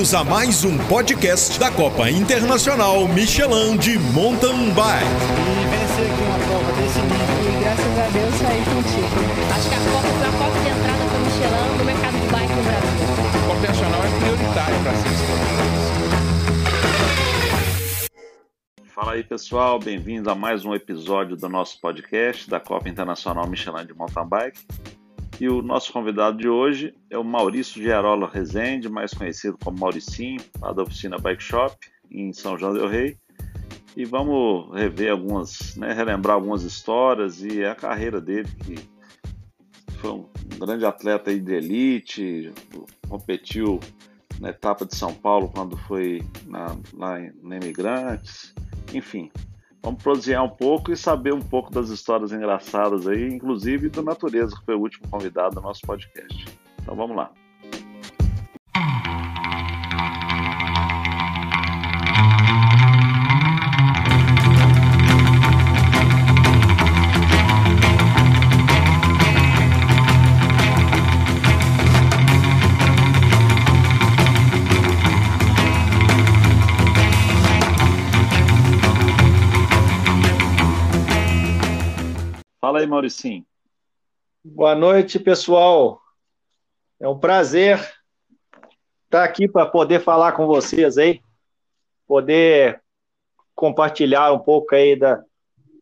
Bem-vindos a mais um podcast da Copa Internacional Michelin de Mountain Bike. E vencer aqui uma prova desse nível e graças a Deus sair contigo. Acho que a Copa foi a porta de entrada para o Michelin no mercado de bike no Brasil. A Copa Nacional é prioritária para ser Fala aí pessoal, bem-vindos a mais um episódio do nosso podcast da Copa Internacional Michelin de Mountain Bike. E o nosso convidado de hoje é o Maurício Gerola Rezende, mais conhecido como Mauricinho, lá da oficina Bike Shop, em São João del Rei. E vamos rever algumas, né, relembrar algumas histórias e a carreira dele, que foi um grande atleta de elite, competiu na etapa de São Paulo quando foi na, lá em, na Imigrantes, enfim, Vamos prosear um pouco e saber um pouco das histórias engraçadas aí, inclusive do Natureza, que foi o último convidado do nosso podcast. Então vamos lá. Fala aí, Mauricinho. Boa noite, pessoal. É um prazer estar aqui para poder falar com vocês aí, poder compartilhar um pouco aí da,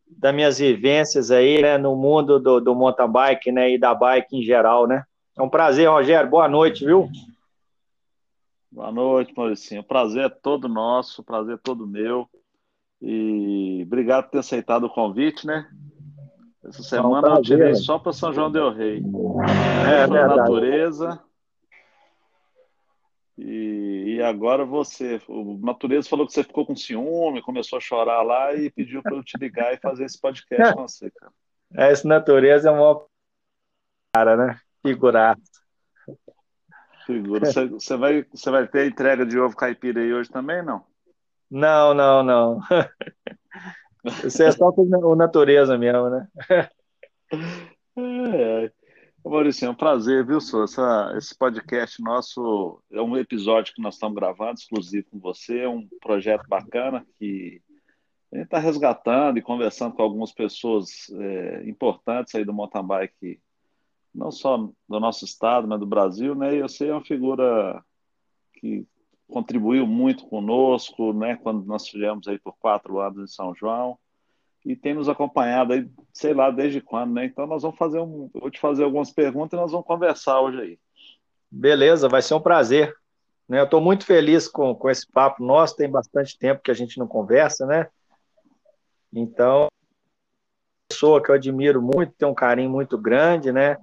das minhas vivências aí, né, no mundo do, do mountain bike, né, e da bike em geral, né. É um prazer, Rogério. Boa noite, viu? Boa noite, Mauricinho. O prazer é todo nosso, o prazer é todo meu. E obrigado por ter aceitado o convite, né? Essa semana eu tirei só para São João Del Rei. É, é verdade. natureza. E, e, agora você. O Natureza falou que você ficou com ciúme, começou a chorar lá e pediu para eu te ligar e fazer esse podcast com você, cara. É, esse Natureza é uma cara, né? Figuraça. Figura. Você, você, vai, você vai ter entrega de ovo caipira aí hoje também, não? Não, não, não. Isso é só o natureza mesmo, né? É. Maurício, é um prazer, viu, Sô? Essa, esse podcast nosso é um episódio que nós estamos gravando, exclusivo com você, é um projeto bacana que a gente está resgatando e conversando com algumas pessoas é, importantes aí do mountain bike, não só do nosso estado, mas do Brasil, né? E você é uma figura que contribuiu muito conosco, né, quando nós estivemos aí por quatro anos em São João, e tem nos acompanhado aí, sei lá, desde quando, né? Então nós vamos fazer um, vou te fazer algumas perguntas e nós vamos conversar hoje aí. Beleza, vai ser um prazer. Né? Eu estou muito feliz com, com esse papo nosso, tem bastante tempo que a gente não conversa, né? Então, pessoa que eu admiro muito, tem um carinho muito grande, né?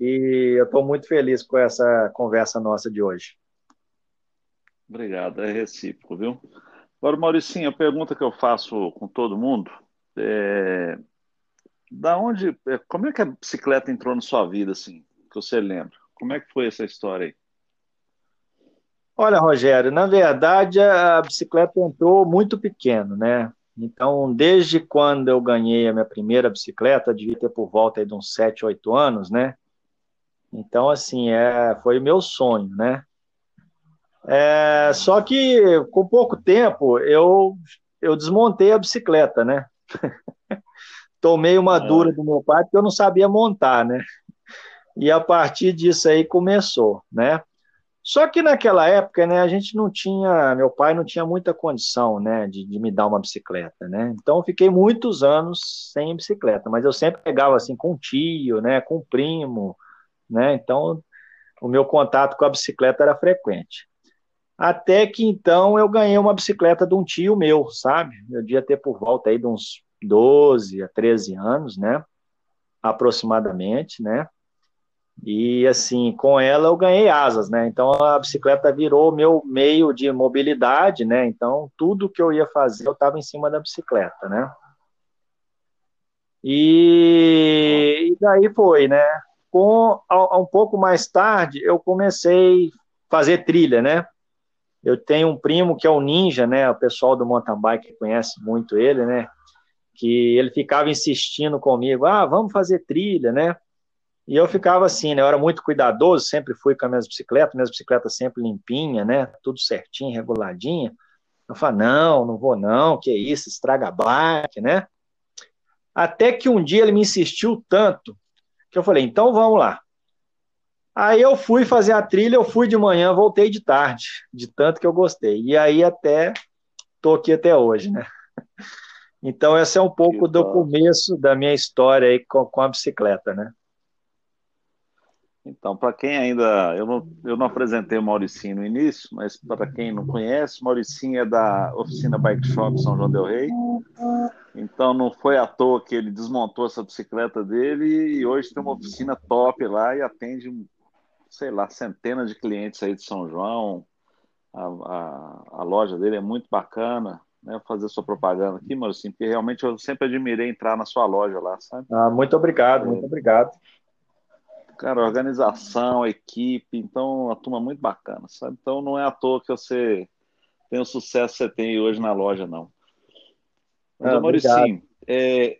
E eu estou muito feliz com essa conversa nossa de hoje. Obrigado, é recíproco, viu? Agora, Mauricinho, a pergunta que eu faço com todo mundo é da onde, é, como é que a bicicleta entrou na sua vida, assim, que você lembra? Como é que foi essa história aí? Olha, Rogério, na verdade a bicicleta entrou muito pequeno, né? Então, desde quando eu ganhei a minha primeira bicicleta, devia ter por volta de uns 7, 8 anos, né? Então, assim, é, foi o meu sonho, né? É, só que com pouco tempo eu, eu desmontei a bicicleta, né? Tomei uma é. dura do meu pai porque eu não sabia montar, né? E a partir disso aí começou, né? Só que naquela época, né, a gente não tinha, meu pai não tinha muita condição, né, de, de me dar uma bicicleta, né? Então eu fiquei muitos anos sem bicicleta, mas eu sempre pegava assim com um tio, né, com um primo, né? Então o meu contato com a bicicleta era frequente. Até que então eu ganhei uma bicicleta de um tio meu, sabe? Eu devia ter por volta aí de uns 12 a 13 anos, né? Aproximadamente, né? E assim, com ela eu ganhei asas, né? Então a bicicleta virou meu meio de mobilidade, né? Então tudo que eu ia fazer eu estava em cima da bicicleta, né? E, e daí foi, né? Com um pouco mais tarde eu comecei a fazer trilha, né? Eu tenho um primo que é o Ninja, né? O pessoal do mountain bike conhece muito ele, né? Que ele ficava insistindo comigo, ah, vamos fazer trilha, né? E eu ficava assim, né? Eu era muito cuidadoso, sempre fui com as minhas bicicletas, minhas bicicletas sempre limpinha, né? Tudo certinho, reguladinha. Eu falei, não, não vou não, que isso, estraga a bike, né? Até que um dia ele me insistiu tanto que eu falei, então vamos lá. Aí eu fui fazer a trilha, eu fui de manhã, voltei de tarde, de tanto que eu gostei. E aí até tô aqui até hoje, né? Então esse é um pouco do começo da minha história aí com, com a bicicleta, né? Então, para quem ainda. Eu não, eu não apresentei o Mauricinho no início, mas para quem não conhece, o Mauricinho é da oficina Bike Shop São João Del Rei. Então, não foi à toa que ele desmontou essa bicicleta dele e hoje tem uma oficina top lá e atende, sei lá, centenas de clientes aí de São João. A, a, a loja dele é muito bacana. Né, fazer sua propaganda aqui, Mauricinho, porque realmente eu sempre admirei entrar na sua loja lá, sabe? Ah, muito obrigado, muito obrigado. Cara, organização, equipe, então a turma muito bacana, sabe? Então não é à toa que você tem o sucesso que você tem hoje na loja, não. Mas, ah, Mauricinho, é,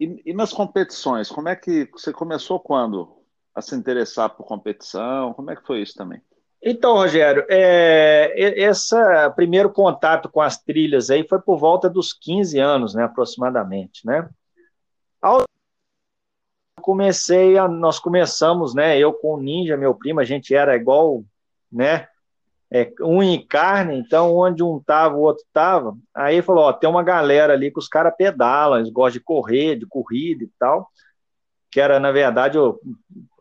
e, e, nas competições, como é que você começou quando a se interessar por competição? Como é que foi isso também? Então, Rogério, é, esse primeiro contato com as trilhas aí foi por volta dos 15 anos, né, aproximadamente, né? Ao comecei, a, nós começamos, né? Eu com o Ninja, meu primo, a gente era igual, né? É, um em carne, então onde um tava, o outro tava. Aí falou: ó, tem uma galera ali que os caras pedalam, eles gostam de correr, de corrida e tal. Que era, na verdade, o,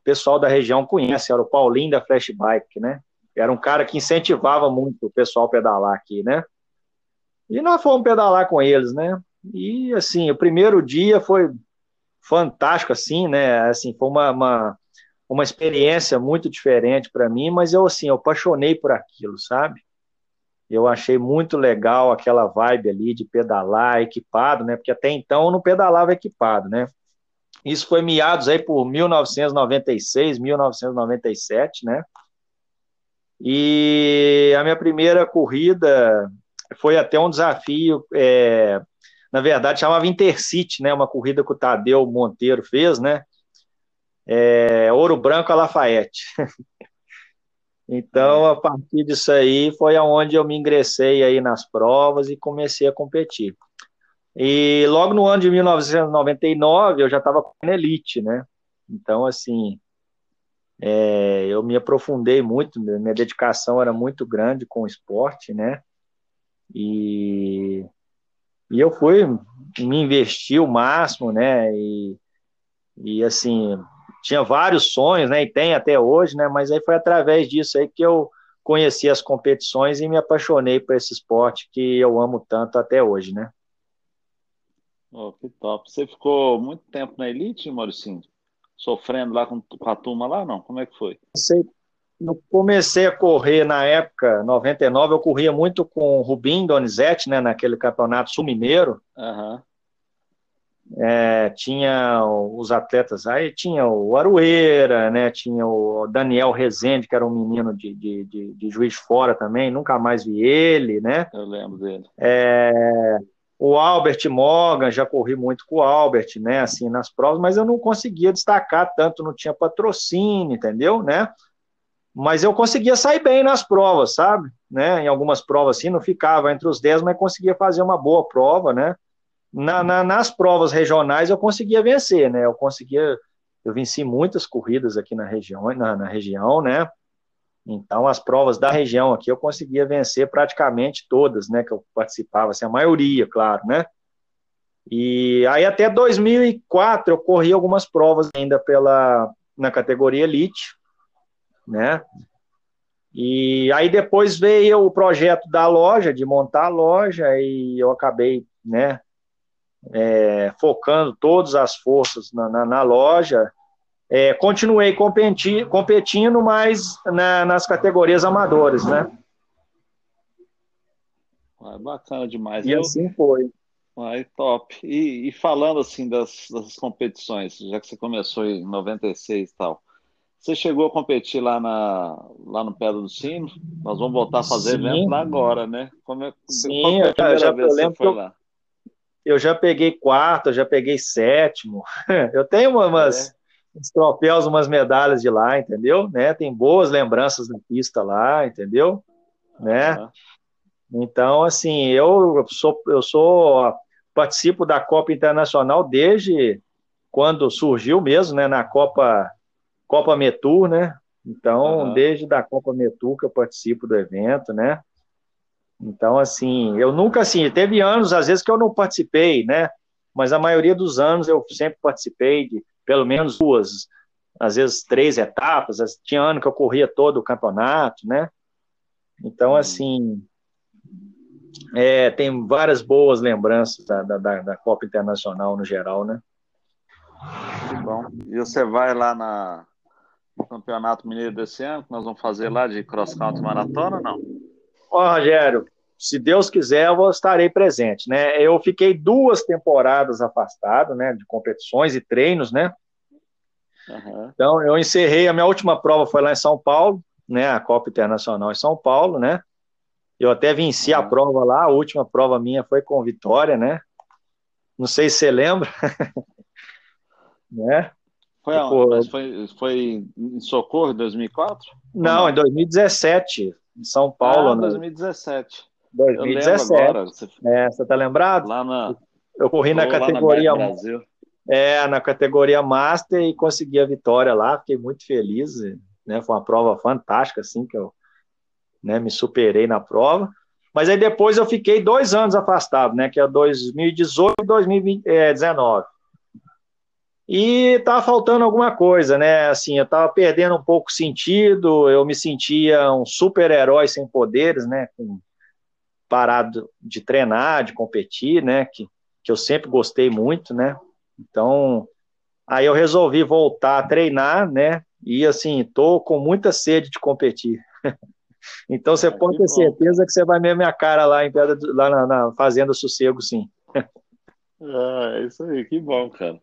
o pessoal da região conhece, era o Paulinho da Flash Bike, né? Era um cara que incentivava muito o pessoal a pedalar aqui, né? E nós fomos pedalar com eles, né? E assim, o primeiro dia foi fantástico, assim, né? Assim, foi uma, uma, uma experiência muito diferente para mim, mas eu, assim, eu apaixonei por aquilo, sabe? Eu achei muito legal aquela vibe ali de pedalar equipado, né? Porque até então eu não pedalava equipado, né? Isso foi meados aí por 1996, 1997, né? E a minha primeira corrida foi até um desafio é, na verdade chamava Intercity, né? Uma corrida que o Tadeu Monteiro fez, né? É, Ouro Branco a Lafayette. então, a partir disso aí foi aonde eu me ingressei aí nas provas e comecei a competir. E logo no ano de 1999 eu já estava com a elite, né? Então, assim, é, eu me aprofundei muito, minha dedicação era muito grande com o esporte, né? E e eu fui me investir o máximo, né? E, e assim, tinha vários sonhos, né? E tem até hoje, né? Mas aí foi através disso aí que eu conheci as competições e me apaixonei por esse esporte que eu amo tanto até hoje, né? Oh, que top. Você ficou muito tempo na elite, Mauricinho? Sofrendo lá com, com a turma lá, não? Como é que foi? Sei, eu comecei a correr na época, 99, eu corria muito com o Rubim Donizete, né, naquele campeonato sul-mineiro. Uhum. É, tinha os atletas, aí tinha o Arueira, né, tinha o Daniel Rezende, que era um menino de, de, de, de Juiz de Fora também, nunca mais vi ele, né? Eu lembro dele. É, o Albert Morgan, já corri muito com o Albert, né, assim, nas provas, mas eu não conseguia destacar tanto, não tinha patrocínio, entendeu, né? mas eu conseguia sair bem nas provas, sabe? Né? Em algumas provas assim, não ficava entre os 10, mas conseguia fazer uma boa prova, né? Na, na, nas provas regionais eu conseguia vencer, né? Eu conseguia, eu venci muitas corridas aqui na região, na, na região, né? Então as provas da região aqui eu conseguia vencer praticamente todas, né? Que eu participava, assim, a maioria, claro, né? E aí até 2004 eu corri algumas provas ainda pela na categoria elite, né? E aí depois veio o projeto da loja, de montar a loja, e eu acabei, né, é, focando todas as forças na, na, na loja. É, continuei competi, competindo, mas na, nas categorias amadoras, né? Ah, bacana demais. E eu... assim foi. Ai, top. E, e falando assim das, das competições, já que você começou em 96 e tal, você chegou a competir lá, na, lá no Pedra do Sino? Nós vamos voltar a fazer Sim. evento lá agora, né? Como é, Sim, qual a primeira já, vez que você foi eu, lá? Eu já peguei quarto, eu já peguei sétimo. Eu tenho umas, é. Uns troféus, umas medalhas de lá, entendeu? Né? Tem boas lembranças da pista lá, entendeu? Né? Uhum. Então, assim, eu sou, eu sou participo da Copa Internacional desde quando surgiu mesmo, né, na Copa Copa Metur, né? Então, uhum. desde da Copa Metur que eu participo do evento, né? Então, assim, eu nunca, assim, teve anos, às vezes, que eu não participei, né? Mas a maioria dos anos eu sempre participei de pelo menos duas, às vezes três etapas. Tinha ano que eu corria todo o campeonato, né? Então, assim, é, tem várias boas lembranças da, da, da, Copa Internacional no geral, né? Que bom. E você vai lá na, no Campeonato Mineiro desse ano, que nós vamos fazer lá de cross country maratona ou não? Ó, Rogério, se Deus quiser, eu estarei presente, né? Eu fiquei duas temporadas afastado, né, de competições e treinos, né? Uhum. Então, eu encerrei, a minha última prova foi lá em São Paulo, né, a Copa Internacional em São Paulo, né? Eu até venci uhum. a prova lá, a última prova minha foi com vitória, né? Não sei se você lembra. né? Foi aonde? Foi, foi em Socorro, em 2004? Não, não, em 2017, em São Paulo. Ah, 2017. 2017. Agora, você... É, você tá lembrado? Lá na... Eu corri na categoria... Na é, na categoria Master e consegui a vitória lá, fiquei muito feliz, né? Foi uma prova fantástica, assim, que eu né, me superei na prova. Mas aí depois eu fiquei dois anos afastado, né? Que é 2018 e 2019. E tava faltando alguma coisa, né? Assim, eu tava perdendo um pouco sentido, eu me sentia um super-herói sem poderes, né? Parado de treinar, de competir, né? Que, que eu sempre gostei muito, né? Então, aí eu resolvi voltar a treinar, né? E assim, tô com muita sede de competir. então você pode ter certeza que você vai ver minha cara lá em pedra, lá na, na Fazenda Sossego, sim. ah, é isso aí, que bom, cara.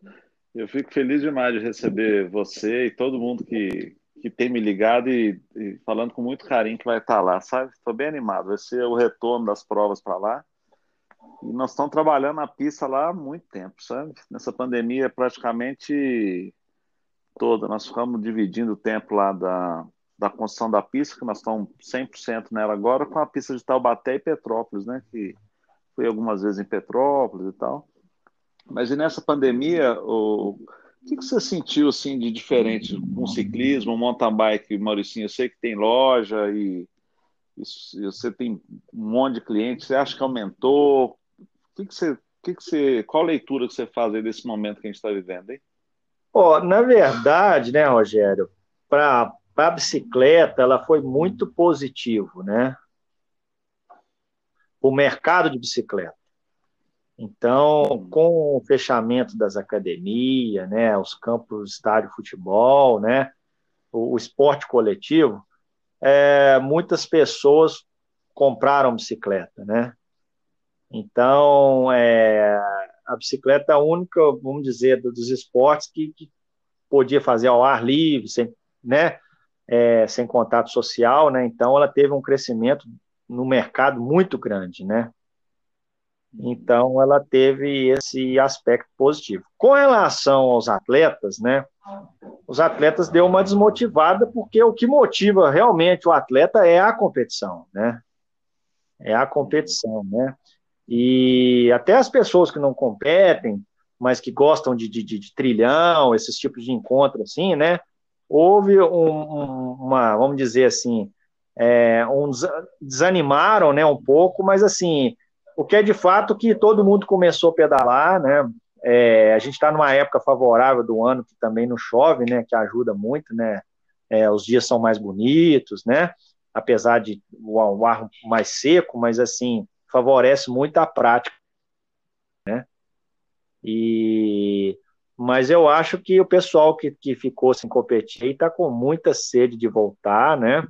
Eu fico feliz demais de receber você e todo mundo que, que tem me ligado e, e falando com muito carinho que vai estar lá, sabe? Estou bem animado. Vai ser o retorno das provas para lá. E nós estamos trabalhando na pista lá há muito tempo, sabe? Nessa pandemia praticamente toda. Nós ficamos dividindo o tempo lá da, da construção da pista, que nós estamos 100% nela agora, com a pista de Taubaté e Petrópolis, né? Que fui algumas vezes em Petrópolis e tal. Mas e nessa pandemia, o, o que, que você sentiu assim de diferente com ciclismo, mountain bike, Mauricinho? Eu sei que tem loja e, e você tem um monte de clientes. Você acha que aumentou? Que, que você, que que você, qual leitura que você faz aí desse momento que a gente está vivendo, hein? Oh, na verdade, né, Rogério, para a bicicleta, ela foi muito positivo, né? O mercado de bicicleta. Então, com o fechamento das academias, né, os campos estádio futebol, né, o, o esporte coletivo, é, muitas pessoas compraram bicicleta, né? Então, é, a bicicleta é a única, vamos dizer, dos esportes que, que podia fazer ao ar livre, sem, né, é, sem contato social, né? Então, ela teve um crescimento no mercado muito grande, né? Então, ela teve esse aspecto positivo. Com relação aos atletas, né? Os atletas deu uma desmotivada, porque o que motiva realmente o atleta é a competição, né? É a competição, né? E até as pessoas que não competem, mas que gostam de, de, de trilhão, esses tipos de encontro, assim, né? Houve um, um, uma, vamos dizer assim, é, um, desanimaram, né, um pouco, mas assim, o que é de fato que todo mundo começou a pedalar, né? É, a gente está numa época favorável do ano que também não chove, né? Que ajuda muito, né? É, os dias são mais bonitos, né? Apesar de o, o ar mais seco, mas assim favorece muito a prática, né? E mas eu acho que o pessoal que, que ficou sem competir está com muita sede de voltar, né?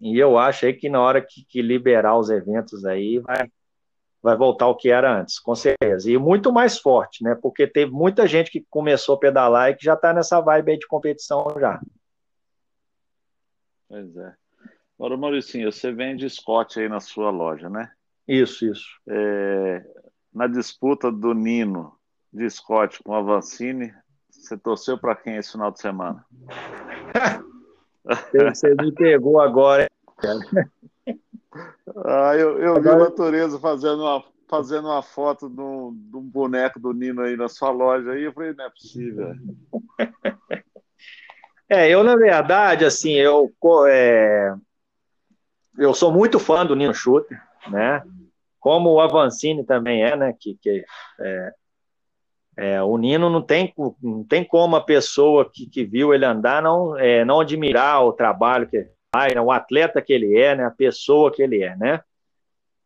E eu acho aí que na hora que, que liberar os eventos aí, vai, vai voltar o que era antes, com certeza. E muito mais forte, né? Porque teve muita gente que começou a pedalar e que já está nessa vibe aí de competição já. Pois é. Agora, Mauricinho, você vende Scott aí na sua loja, né? Isso, isso. É, na disputa do Nino de Scott com a Vancini, Você torceu para quem esse final de semana? Você me pegou agora. ah, eu, eu vi a natureza fazendo uma, fazendo uma foto de um, de um boneco do Nino aí na sua loja aí. Eu falei, não é possível. É, eu, na verdade, assim, eu, é, eu sou muito fã do Nino Schutter, né? Como o Avancini também é, né? Que, que é, é, o Nino não tem, não tem como a pessoa que, que viu ele andar não, é, não admirar o trabalho que ele faz, né? o atleta que ele é, né? A pessoa que ele é, né?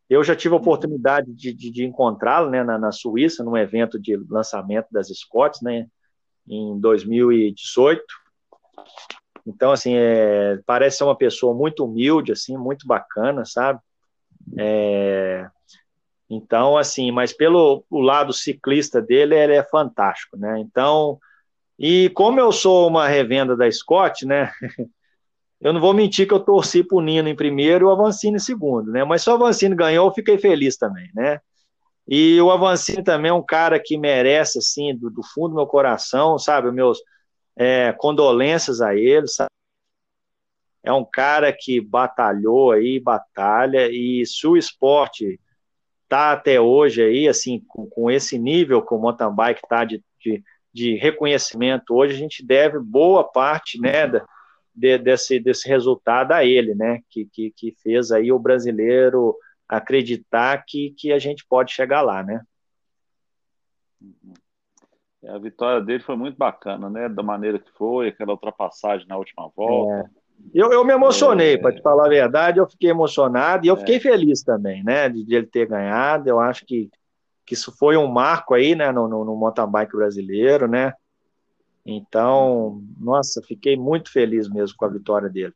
Eu já tive a oportunidade de, de, de encontrá-lo né, na, na, Suíça, num evento de lançamento das Scotts, né, em 2018. Então, assim, é, parece ser uma pessoa muito humilde, assim, muito bacana, sabe? É, então, assim, mas pelo o lado ciclista dele, ele é fantástico, né? Então, e como eu sou uma revenda da Scott, né? Eu não vou mentir que eu torci pro Nino em primeiro e o Avancini em segundo, né? Mas se o Avancini ganhou, eu fiquei feliz também, né? E o Avancini também é um cara que merece, assim, do, do fundo do meu coração, sabe? Meus é, condolências a ele, sabe? É um cara que batalhou aí, batalha, e se o esporte tá até hoje aí, assim, com, com esse nível que o mountain bike tá de, de, de, reconhecimento hoje, a gente deve boa parte, né, de, desse, desse resultado a ele, né, que, que, que fez aí o brasileiro acreditar que, que a gente pode chegar lá, né. É, a vitória dele foi muito bacana, né, da maneira que foi, aquela ultrapassagem na última volta. É. Eu, eu me emocionei, é... para te falar a verdade, eu fiquei emocionado e eu é... fiquei feliz também, né, de, de, ele ter ganhado. Eu acho que, que isso foi um marco aí, né, no, no, no mountain bike brasileiro, né. Então, nossa, fiquei muito feliz mesmo com a vitória dele.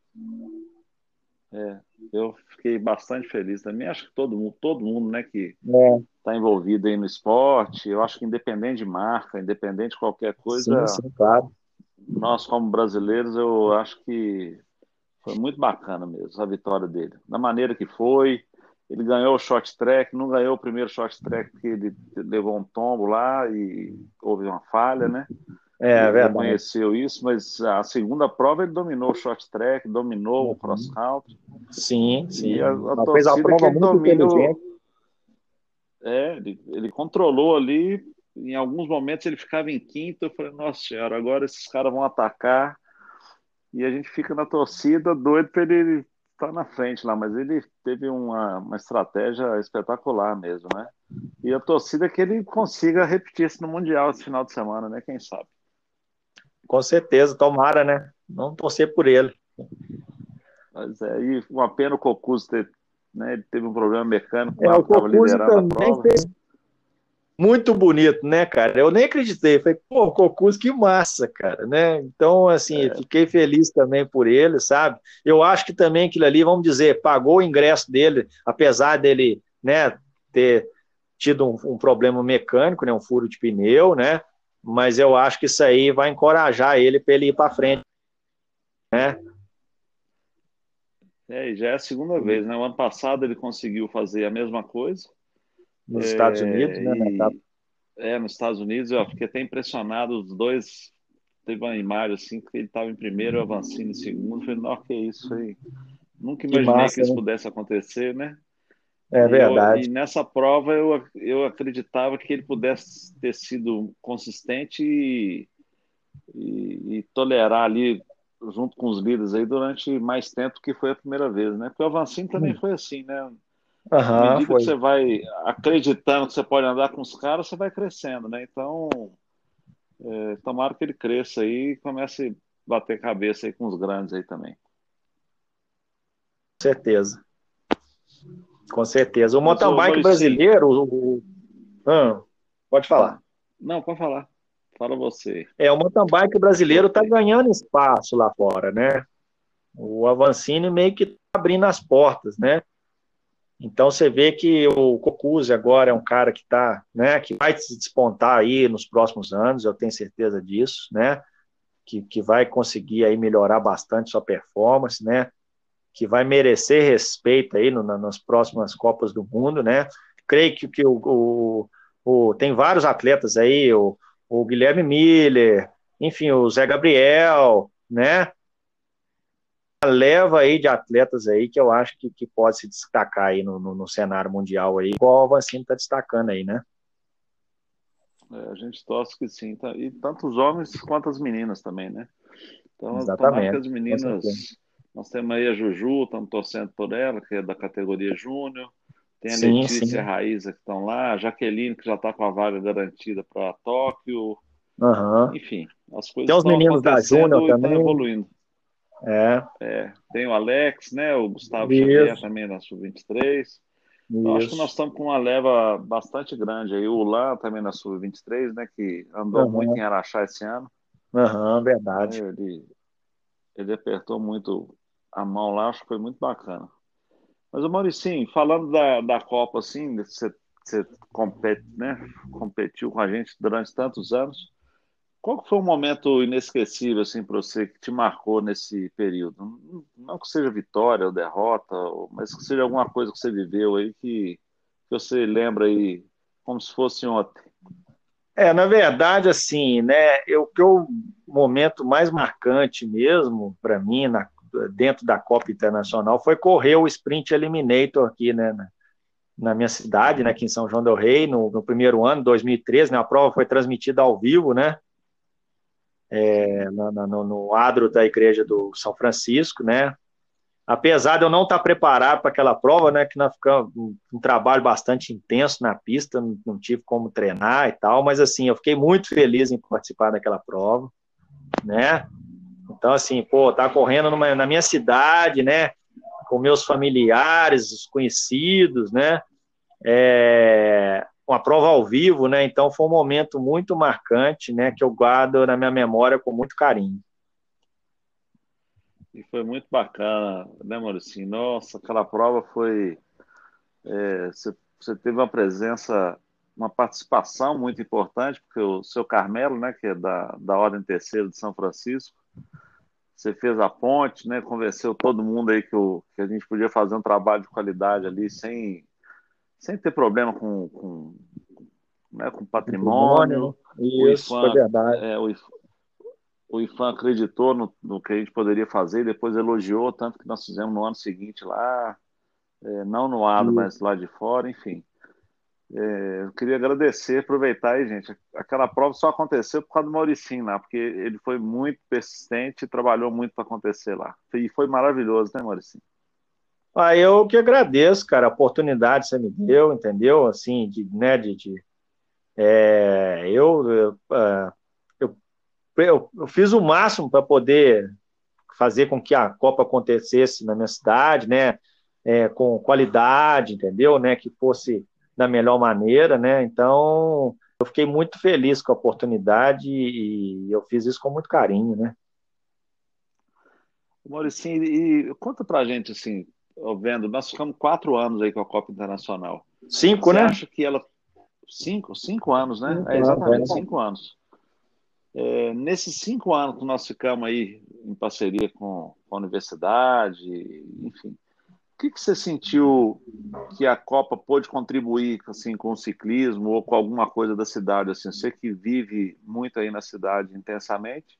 É, eu fiquei bastante feliz também. Acho que todo mundo, todo mundo, né, que está é. envolvido aí no esporte, eu acho que independente de marca, independente de qualquer coisa, sim, sim, claro. nós como brasileiros, eu acho que foi muito bacana mesmo a vitória dele. Da maneira que foi, ele ganhou o short track, não ganhou o primeiro short track porque ele levou um tombo lá e houve uma falha, né? É, ele verdade. reconheceu isso, mas a segunda prova ele dominou o short track, dominou uhum. o cross country. Sim, sim. E a, a fez a prova muito dominou, É, ele, ele controlou ali. Em alguns momentos ele ficava em quinto. Eu falei, nossa senhora, agora esses caras vão atacar e a gente fica na torcida doido para ele estar tá na frente lá, mas ele teve uma, uma estratégia espetacular mesmo, né? E a torcida é que ele consiga repetir isso no Mundial esse final de semana, né? Quem sabe? Com certeza, tomara, né? Não torcer por ele. Mas é, e uma pena o Cocuz ter, né? Ele teve um problema mecânico, é, o estava liderando a prova. Fez muito bonito, né, cara? Eu nem acreditei. Falei, pô, Cocuz, que massa, cara, né? Então, assim, é. fiquei feliz também por ele, sabe? Eu acho que também aquilo ali, vamos dizer, pagou o ingresso dele, apesar dele, né, ter tido um, um problema mecânico, né, um furo de pneu, né? Mas eu acho que isso aí vai encorajar ele para ele ir para frente, né? É, e já é a segunda vez, né? O ano passado ele conseguiu fazer a mesma coisa nos é, Estados Unidos, né? E, é, nos Estados Unidos, eu fiquei até impressionado, os dois teve uma imagem assim que ele estava em primeiro, eu avancei em segundo, falei, nossa, que isso aí. Nunca imaginei que, massa, que isso né? pudesse acontecer, né? É verdade. E, eu, e, nessa prova eu, eu acreditava que ele pudesse ter sido consistente e, e, e, tolerar ali junto com os líderes aí durante mais tempo que foi a primeira vez, né? Porque o Avancini também hum. foi assim, né? Uhum, medida foi. que você vai acreditando que você pode andar com os caras, você vai crescendo, né? Então, é, tomara que ele cresça aí e comece a bater cabeça aí com os grandes aí também. Certeza. Com certeza. O mountain bike brasileiro. O, o... Ah, pode falar. Não, pode falar. Fala você. É, o mountain bike brasileiro está ganhando espaço lá fora, né? O Avancini meio que tá abrindo as portas, né? Então você vê que o Cocuzzi agora é um cara que tá, né, que vai se despontar aí nos próximos anos, eu tenho certeza disso, né? Que, que vai conseguir aí melhorar bastante sua performance, né? Que vai merecer respeito aí no, nas próximas Copas do Mundo, né? Creio que, que o, o, o tem vários atletas aí, o, o Guilherme Miller, enfim, o Zé Gabriel, né? leva aí de atletas aí que eu acho que, que pode se destacar aí no, no, no cenário mundial aí, igual o Avancini está destacando aí, né? É, a gente torce que sim, tá? e tanto os homens quanto as meninas também, né? Então, Exatamente. as meninas, nós temos aí a Juju, estamos torcendo por ela, que é da categoria Júnior, tem a sim, Letícia sim. e a Raíza que estão lá, a Jaqueline, que já está com a vaga garantida para Tóquio, uhum. enfim, as coisas Tem os meninos da Júnior tá também. evoluindo. É. é. Tem o Alex, né? O Gustavo Isso. Xavier também na Sub-23. Então, acho que nós estamos com uma leva bastante grande aí. O Lan também na Sub-23, né? Que andou uhum. muito em Araxá esse ano. Aham, uhum, verdade. Ele, ele apertou muito a mão lá, acho que foi muito bacana. Mas, o Mauricinho, falando da, da Copa, assim, você, você compete, né? competiu com a gente durante tantos anos. Qual foi um momento inesquecível assim para você que te marcou nesse período? Não que seja vitória ou derrota, mas que seja alguma coisa que você viveu aí que, que você lembra aí como se fosse ontem. É, na verdade, assim, né, eu que o momento mais marcante mesmo para mim na, dentro da Copa Internacional foi correr o sprint eliminator aqui, né, na, na minha cidade, né, aqui em São João del Rei, no, no primeiro ano, 2013, né, a prova foi transmitida ao vivo, né, é, no, no, no, adro da igreja do São Francisco, né? Apesar de eu não estar preparado para aquela prova, né? Que nós ficamos um, um trabalho bastante intenso na pista, não, não, tive como treinar e tal, mas assim, eu fiquei muito feliz em participar daquela prova, né? Então, assim, pô, tá correndo numa, na minha cidade, né? Com meus familiares, os conhecidos, né? É, uma prova ao vivo, né? Então foi um momento muito marcante, né? Que eu guardo na minha memória com muito carinho. E foi muito bacana, né, Maurício? Nossa, aquela prova foi. É, você, você teve uma presença, uma participação muito importante, porque o seu Carmelo, né, que é da, da Ordem Terceira de São Francisco, você fez a ponte, né, convenceu todo mundo aí que, o, que a gente podia fazer um trabalho de qualidade ali sem sem ter problema com, com, né, com patrimônio. Isso, IFAM, verdade. É, o, IFAM, o IFAM acreditou no, no, que a gente poderia fazer, depois elogiou, tanto que nós fizemos no ano seguinte lá, é, não no lado, mas lá de fora, enfim. É, eu queria agradecer, aproveitar aí, gente. Aquela prova só aconteceu por causa do Mauricinho lá, porque ele foi muito persistente e trabalhou muito para acontecer lá. E foi maravilhoso, né, Mauricinho? Ah, eu que agradeço, cara, a oportunidade que você me deu, entendeu? Assim, de, né, de, de é, eu, eu, ah, eu, eu, eu, fiz o máximo para poder fazer com que a Copa acontecesse na minha cidade, né, é, com qualidade, entendeu? Né, que fosse da melhor maneira, né? Então, eu fiquei muito feliz com a oportunidade e eu fiz isso com muito carinho, né? Maurício, e conta pra gente assim, vendo, nós ficamos quatro anos aí com a Copa Internacional. Cinco, Você né? acha que ela. Cinco, cinco anos, né? Cinco é, exatamente, anos, cinco anos. É, nesses cinco anos que nós ficamos aí em parceria com, com a universidade, enfim, o que, que você sentiu que a Copa pôde contribuir assim, com o ciclismo ou com alguma coisa da cidade? Assim, você que vive muito aí na cidade intensamente,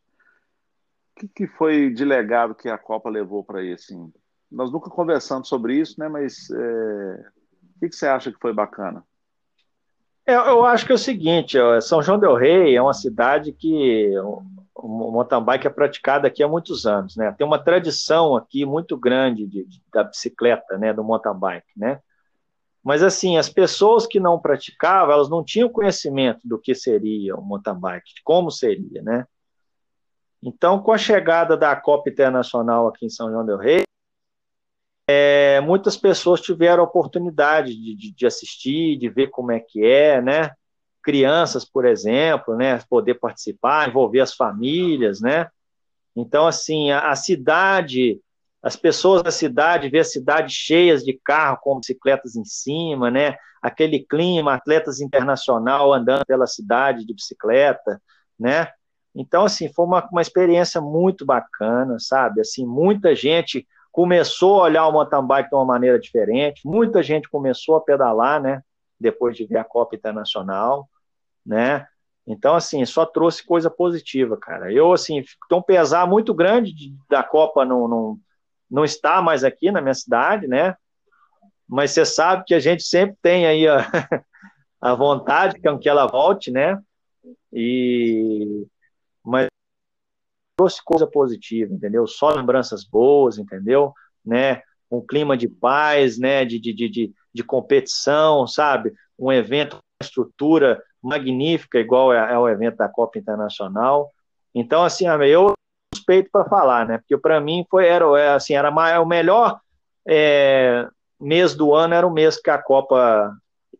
o que, que foi de legado que a Copa levou para aí? Assim? Nós nunca conversamos sobre isso, né? Mas é... o que, que você acha que foi bacana? É, eu acho que é o seguinte, São João del Rei é uma cidade que o mountain bike é praticado aqui há muitos anos, né? Tem uma tradição aqui muito grande de, de, da bicicleta, né? Do mountain bike, né? Mas assim, as pessoas que não praticavam, elas não tinham conhecimento do que seria o mountain bike, de como seria, né? Então, com a chegada da Copa Internacional aqui em São João del Rei, é, muitas pessoas tiveram a oportunidade de, de, de, assistir, de ver como é que é, né? Crianças, por exemplo, né? Poder participar, envolver as famílias, né? Então, assim, a, a cidade, as pessoas da cidade, ver a cidade cheias de carro com bicicletas em cima, né? Aquele clima, atletas internacional andando pela cidade de bicicleta, né? Então, assim, foi uma, uma experiência muito bacana, sabe? Assim, muita gente começou a olhar o mountain bike de uma maneira diferente, muita gente começou a pedalar, né, depois de ver a Copa Internacional, né, Então, assim, só trouxe coisa positiva, cara. Eu, assim, tem um pesar muito grande de, da Copa não, não, não estar mais aqui na minha cidade, né? Mas você sabe que a gente sempre tem aí a, a vontade que ela volte, né? E mas trouxe coisa positiva, entendeu? Só lembranças boas, entendeu? Né? Um clima de paz, né? De, de, de, de competição, sabe? Um evento com estrutura magnífica, igual é, é o evento da Copa Internacional. Então, assim, eu suspeito para falar, né? Porque para mim foi era é, assim era o melhor é, mês do ano era o mês que a Copa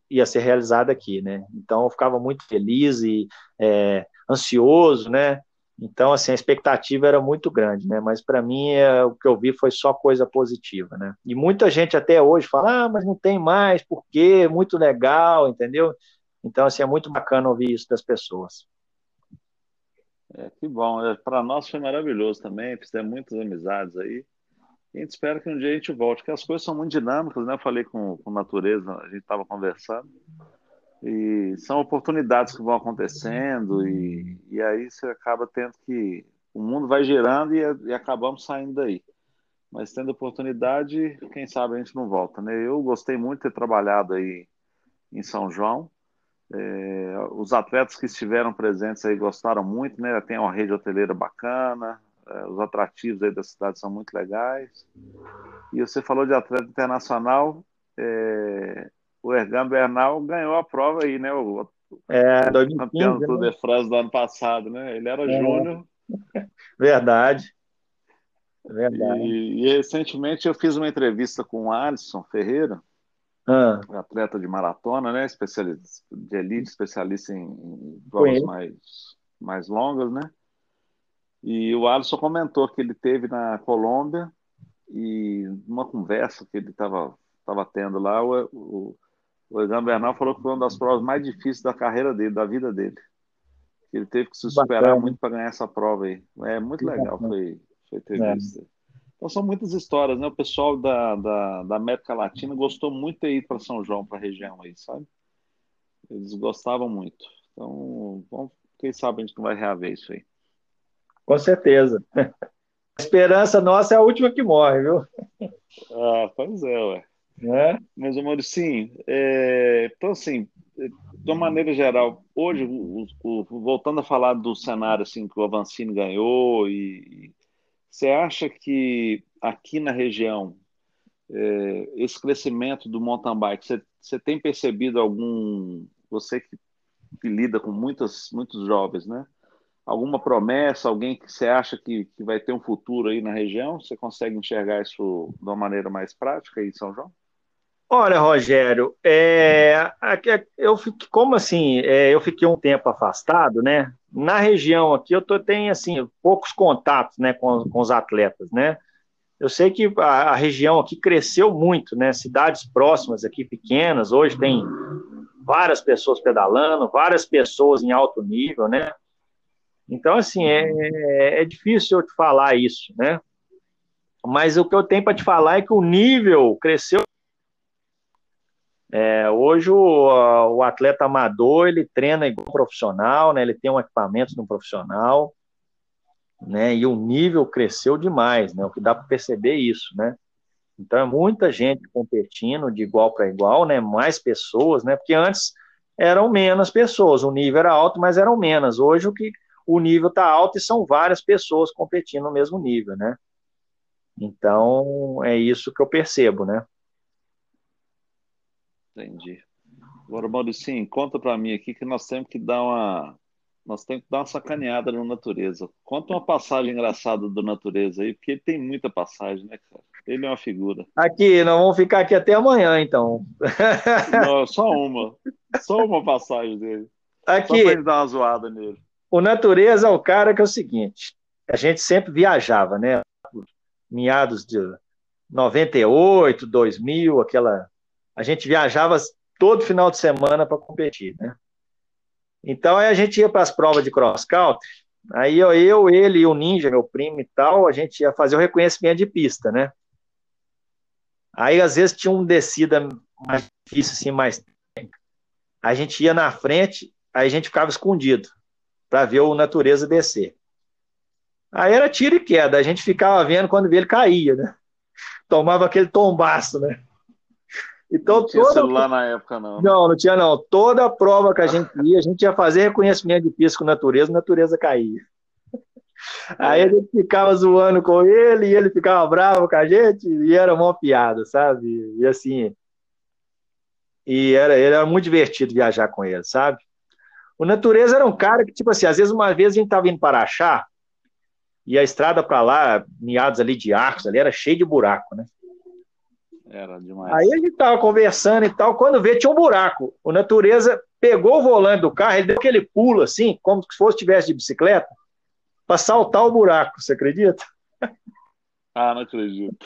ia ser realizada aqui, né? Então eu ficava muito feliz e é, ansioso, né? Então assim a expectativa era muito grande, né? Mas para mim é, o que eu vi foi só coisa positiva, né? E muita gente até hoje fala, ah, mas não tem mais, por quê? Muito legal, entendeu? Então assim é muito bacana ouvir isso das pessoas. É, que bom, é, para nós foi maravilhoso também, fizemos muitas amizades aí. E a gente espera que um dia a gente volte, porque as coisas são muito dinâmicas, né? Eu falei com, com natureza, a gente estava conversando, e são oportunidades que vão acontecendo, e, e aí você acaba tendo que. O mundo vai girando e, e acabamos saindo daí. Mas tendo oportunidade, quem sabe a gente não volta, né? Eu gostei muito de ter trabalhado aí em São João. É, os atletas que estiveram presentes aí gostaram muito, né? Tem uma rede hoteleira bacana, é, os atrativos aí da cidade são muito legais. E você falou de atleta internacional, é, o Ergan Bernal ganhou a prova aí, né? O, é, o 2015, campeão do Tour de France do ano passado, né? Ele era é. júnior. Verdade. Verdade. E, e, recentemente eu fiz uma entrevista com o Alisson Ferreira, ah. atleta de maratona, né? Especialista de elite, especialista em, em provas mais, mais longas, né? E o Alisson comentou que ele teve na Colômbia e numa conversa que ele estava tava tendo lá, o, o, o Bernal falou que foi uma das provas mais difíceis da carreira dele, da vida dele. Ele teve que se superar Bacana. muito para ganhar essa prova aí. É muito legal, foi, foi entrevista. É. Então são muitas histórias, né? O pessoal da, da, da América Latina gostou muito de ir para São João, para a região aí, sabe? Eles gostavam muito. Então, vamos, quem sabe a gente não vai reaver isso aí. Com certeza. A esperança nossa é a última que morre, viu? Ah, pois é, ué. É? Mas, amor, sim. É... Então, assim, de uma maneira geral, hoje, o, o, voltando a falar do cenário assim, que o Avancini ganhou, e você acha que aqui na região, é, esse crescimento do mountain bike, você, tem percebido algum, você que, que lida com muitas, muitos jovens, né? alguma promessa, alguém que você acha que, que vai ter um futuro aí na região? Você consegue enxergar isso de uma maneira mais prática aí em São João? Olha, Rogério, é, eu fiquei, como assim, é, eu fiquei um tempo afastado, né? Na região aqui eu tô, tenho assim poucos contatos, né, com, com os atletas, né? Eu sei que a, a, região aqui cresceu muito, né? Cidades próximas aqui pequenas, hoje tem várias pessoas pedalando, várias pessoas em alto nível, né? Então, assim, é, é difícil eu te falar isso, né? Mas o que eu tenho para te falar é que o nível cresceu. É, hoje o, o, atleta amador ele treina igual profissional, né? Ele tem um equipamento de um profissional, né? E o nível cresceu demais, né? O que dá para perceber isso, né? Então é muita gente competindo de igual para igual, né? Mais pessoas, né? Porque antes eram menos pessoas, o nível era alto, mas eram menos. Hoje o que o nível está alto e são várias pessoas competindo no mesmo nível, né? Então, é isso que eu percebo, né? Entendi. Agora, Mauricinho, conta para mim aqui que nós temos que dar uma nós temos que dar uma sacaneada no Natureza. Conta uma passagem engraçada do Natureza aí, porque ele tem muita passagem, né, cara? Ele é uma figura. Aqui, nós vamos ficar aqui até amanhã, então. Não, só uma. Só uma passagem dele. Aqui. Só pra ele dar uma zoada nele. O Natureza é o cara que é o seguinte, a gente sempre viajava, né? Meados de 98, 2000, aquela. A gente viajava todo final de semana para competir, né? Então aí a gente ia para as provas de cross country. Aí eu, eu, ele e o Ninja, meu primo e tal, a gente ia fazer o reconhecimento de pista, né? Aí às vezes tinha um descida mais difícil, assim, mais. A gente ia na frente, aí a gente ficava escondido. para ver o natureza descer. Aí era tiro e queda, a gente ficava vendo quando ele caía, né? Tomava aquele tombaço, né? Então, não tinha toda... celular na época, não. Né? Não, não tinha, não. Toda prova que a gente ia, a gente ia fazer reconhecimento de pisco natureza, a natureza caía. Aí a gente ficava zoando com ele, e ele ficava bravo com a gente, e era uma piada, sabe? E assim. E era, era muito divertido viajar com ele, sabe? O Natureza era um cara que, tipo assim, às vezes uma vez a gente tava indo para Achá, e a estrada para lá, meados ali de arcos, ali era cheio de buraco, né? Era demais. Aí a gente tava conversando e tal, quando vê tinha um buraco. O Natureza pegou o volante do carro, ele deu aquele pulo assim, como se fosse tivesse de bicicleta, para saltar o buraco, você acredita? Ah, não acredito.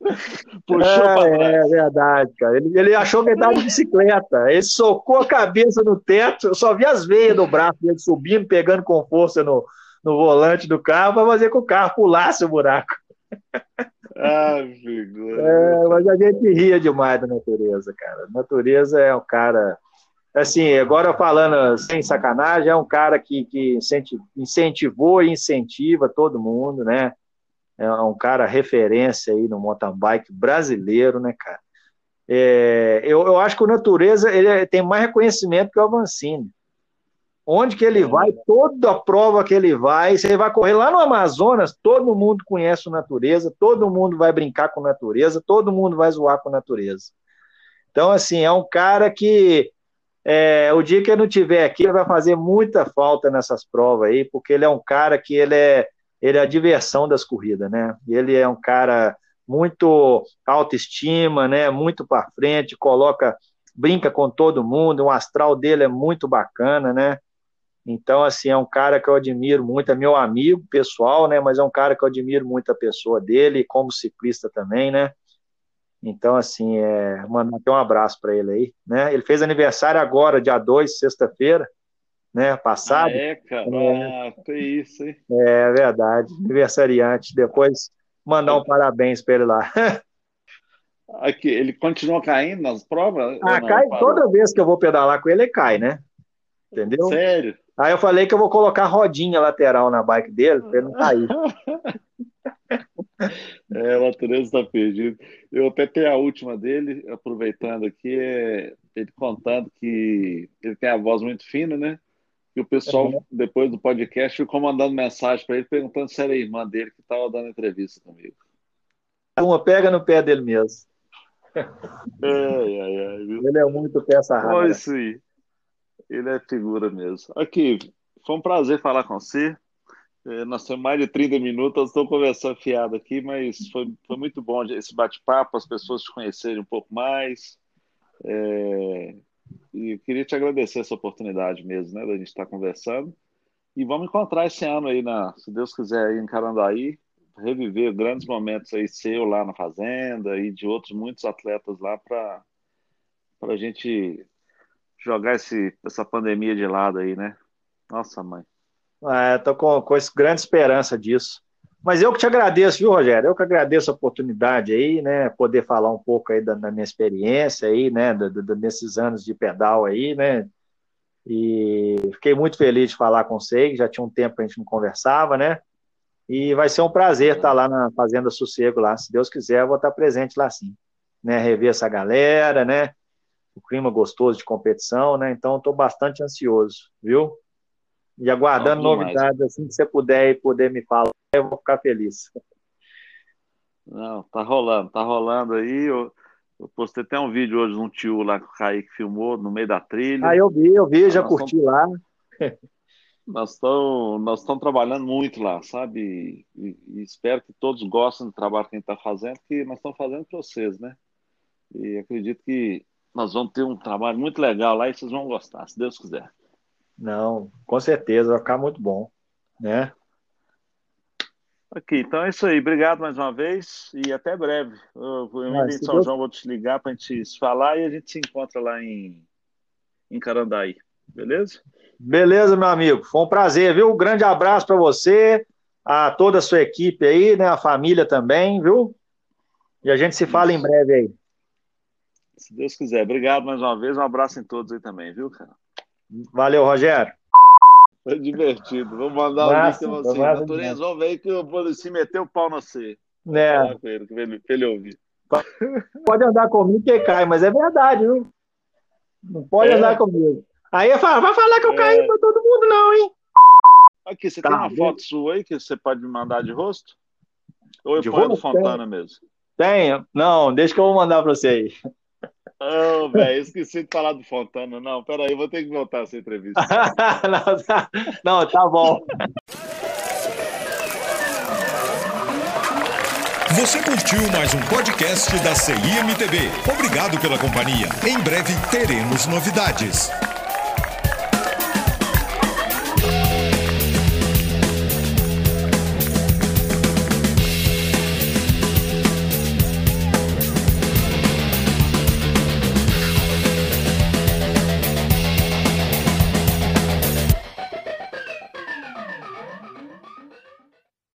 Puxou é, pra trás. É verdade, cara. Ele, ele achou que ele estava de bicicleta. Ele socou a cabeça no teto. Eu só vi as veias do braço dele subindo, pegando com força no, no volante do carro para fazer com que o carro pulasse o buraco. Ah, figura. É, mas a gente ria demais da natureza, cara. A natureza é um cara. Assim, agora falando sem sacanagem, é um cara que, que incentivou e incentiva todo mundo, né? É um cara referência aí no mountain bike brasileiro, né, cara? É, eu, eu acho que o Natureza ele tem mais reconhecimento que o Avancini. Onde que ele vai, toda a prova que ele vai, você vai correr lá no Amazonas, todo mundo conhece o natureza, todo mundo vai brincar com natureza, todo mundo vai zoar com natureza. Então, assim, é um cara que é, o dia que ele não tiver aqui, ele vai fazer muita falta nessas provas aí, porque ele é um cara que ele é, ele é a diversão das corridas, né? Ele é um cara muito autoestima, né? Muito para frente, coloca, brinca com todo mundo, o astral dele é muito bacana, né? Então, assim, é um cara que eu admiro muito, é meu amigo pessoal, né? Mas é um cara que eu admiro muito a pessoa dele, como ciclista também, né? Então, assim, é, mandar até um abraço para ele aí, né? Ele fez aniversário agora, dia 2, sexta-feira, né? Passado. Ah, é, cara, é, ah, que isso, hein? É verdade, aniversariante. Depois mandar um parabéns para ele lá. Aqui, ele continua caindo nas provas? Ah, cai toda vez que eu vou pedalar com ele, ele cai, né? Entendeu? Sério? Aí eu falei que eu vou colocar rodinha lateral na bike dele, para ele não cair. é, o natureza está perdido. Eu até tenho a última dele, aproveitando aqui, é ele contando que ele tem a voz muito fina, né? E o pessoal, uhum. depois do podcast, ficou mandando mensagem para ele, perguntando se era a irmã dele que estava dando entrevista comigo. Uma pega no pé dele mesmo. Ai, ai, ai, ele é muito peça rara. Olha isso aí. Ele é figura mesmo. Aqui, foi um prazer falar com você. É, nós temos mais de 30 minutos, estou conversando fiado aqui, mas foi, foi muito bom esse bate-papo, as pessoas te conhecerem um pouco mais. É, e queria te agradecer essa oportunidade mesmo, né, da gente estar conversando. E vamos encontrar esse ano aí, na, se Deus quiser, aí em Carandaí, reviver grandes momentos aí seu lá na Fazenda e de outros muitos atletas lá para a gente jogar esse, essa pandemia de lado aí, né? Nossa, mãe. É, tô com, com grande esperança disso. Mas eu que te agradeço, viu, Rogério? Eu que agradeço a oportunidade aí, né? Poder falar um pouco aí da, da minha experiência aí, né? Da, da, desses anos de pedal aí, né? E fiquei muito feliz de falar com você, já tinha um tempo que a gente não conversava, né? E vai ser um prazer estar lá na Fazenda Sossego lá. Se Deus quiser, eu vou estar presente lá sim. Né? Rever essa galera, né? O clima gostoso de competição, né? Então estou bastante ansioso, viu? E aguardando novidades assim que você puder e poder me falar, eu vou ficar feliz. Não, tá rolando, tá rolando aí. Eu, eu postei até um vídeo hoje de um tio lá que o Kaique filmou no meio da trilha. Ah, eu vi, eu vi, já curti lá. Nós estamos nós trabalhando muito lá, sabe? E, e, espero que todos gostem do trabalho que a gente está fazendo, que nós estamos fazendo para vocês, né? E acredito que nós vamos ter um trabalho muito legal lá e vocês vão gostar, se Deus quiser. Não, com certeza, vai ficar muito bom, né? Aqui, então é isso aí. Obrigado mais uma vez e até breve. Eu, eu em São Deus... João vou te ligar para a gente se falar e a gente se encontra lá em, em Carandaí. Beleza? Beleza, meu amigo. Foi um prazer, viu? Um grande abraço para você, a toda a sua equipe aí, né? A família também, viu? E a gente se fala em breve aí. Se Deus quiser. Obrigado mais uma vez. Um abraço em todos aí também, viu, cara? Valeu, Rogério. Foi divertido. Vou mandar o link pra você. Natureza, vamos ver que o polícia meteu o pau na C. É. Falar com ele, pra ele, pra ele ouvir. Pode andar comigo que cai, mas é verdade, viu? Não pode É. andar comigo. Aí eu falo, vai falar que eu É. caí pra todo mundo, não, hein? Aqui, você Tá tem uma foto sua aí que você pode me mandar de rosto? Ou eu De ponho rosto? Fontana mesmo? Tenho? Não, deixa que eu vou mandar pra você aí. Ô, velho, esqueci de falar do Fontana. Não, peraí, vou ter que voltar essa entrevista. não, tá, não, tá bom. Você curtiu mais um podcast da CIMTV. Obrigado pela companhia. Em breve teremos novidades.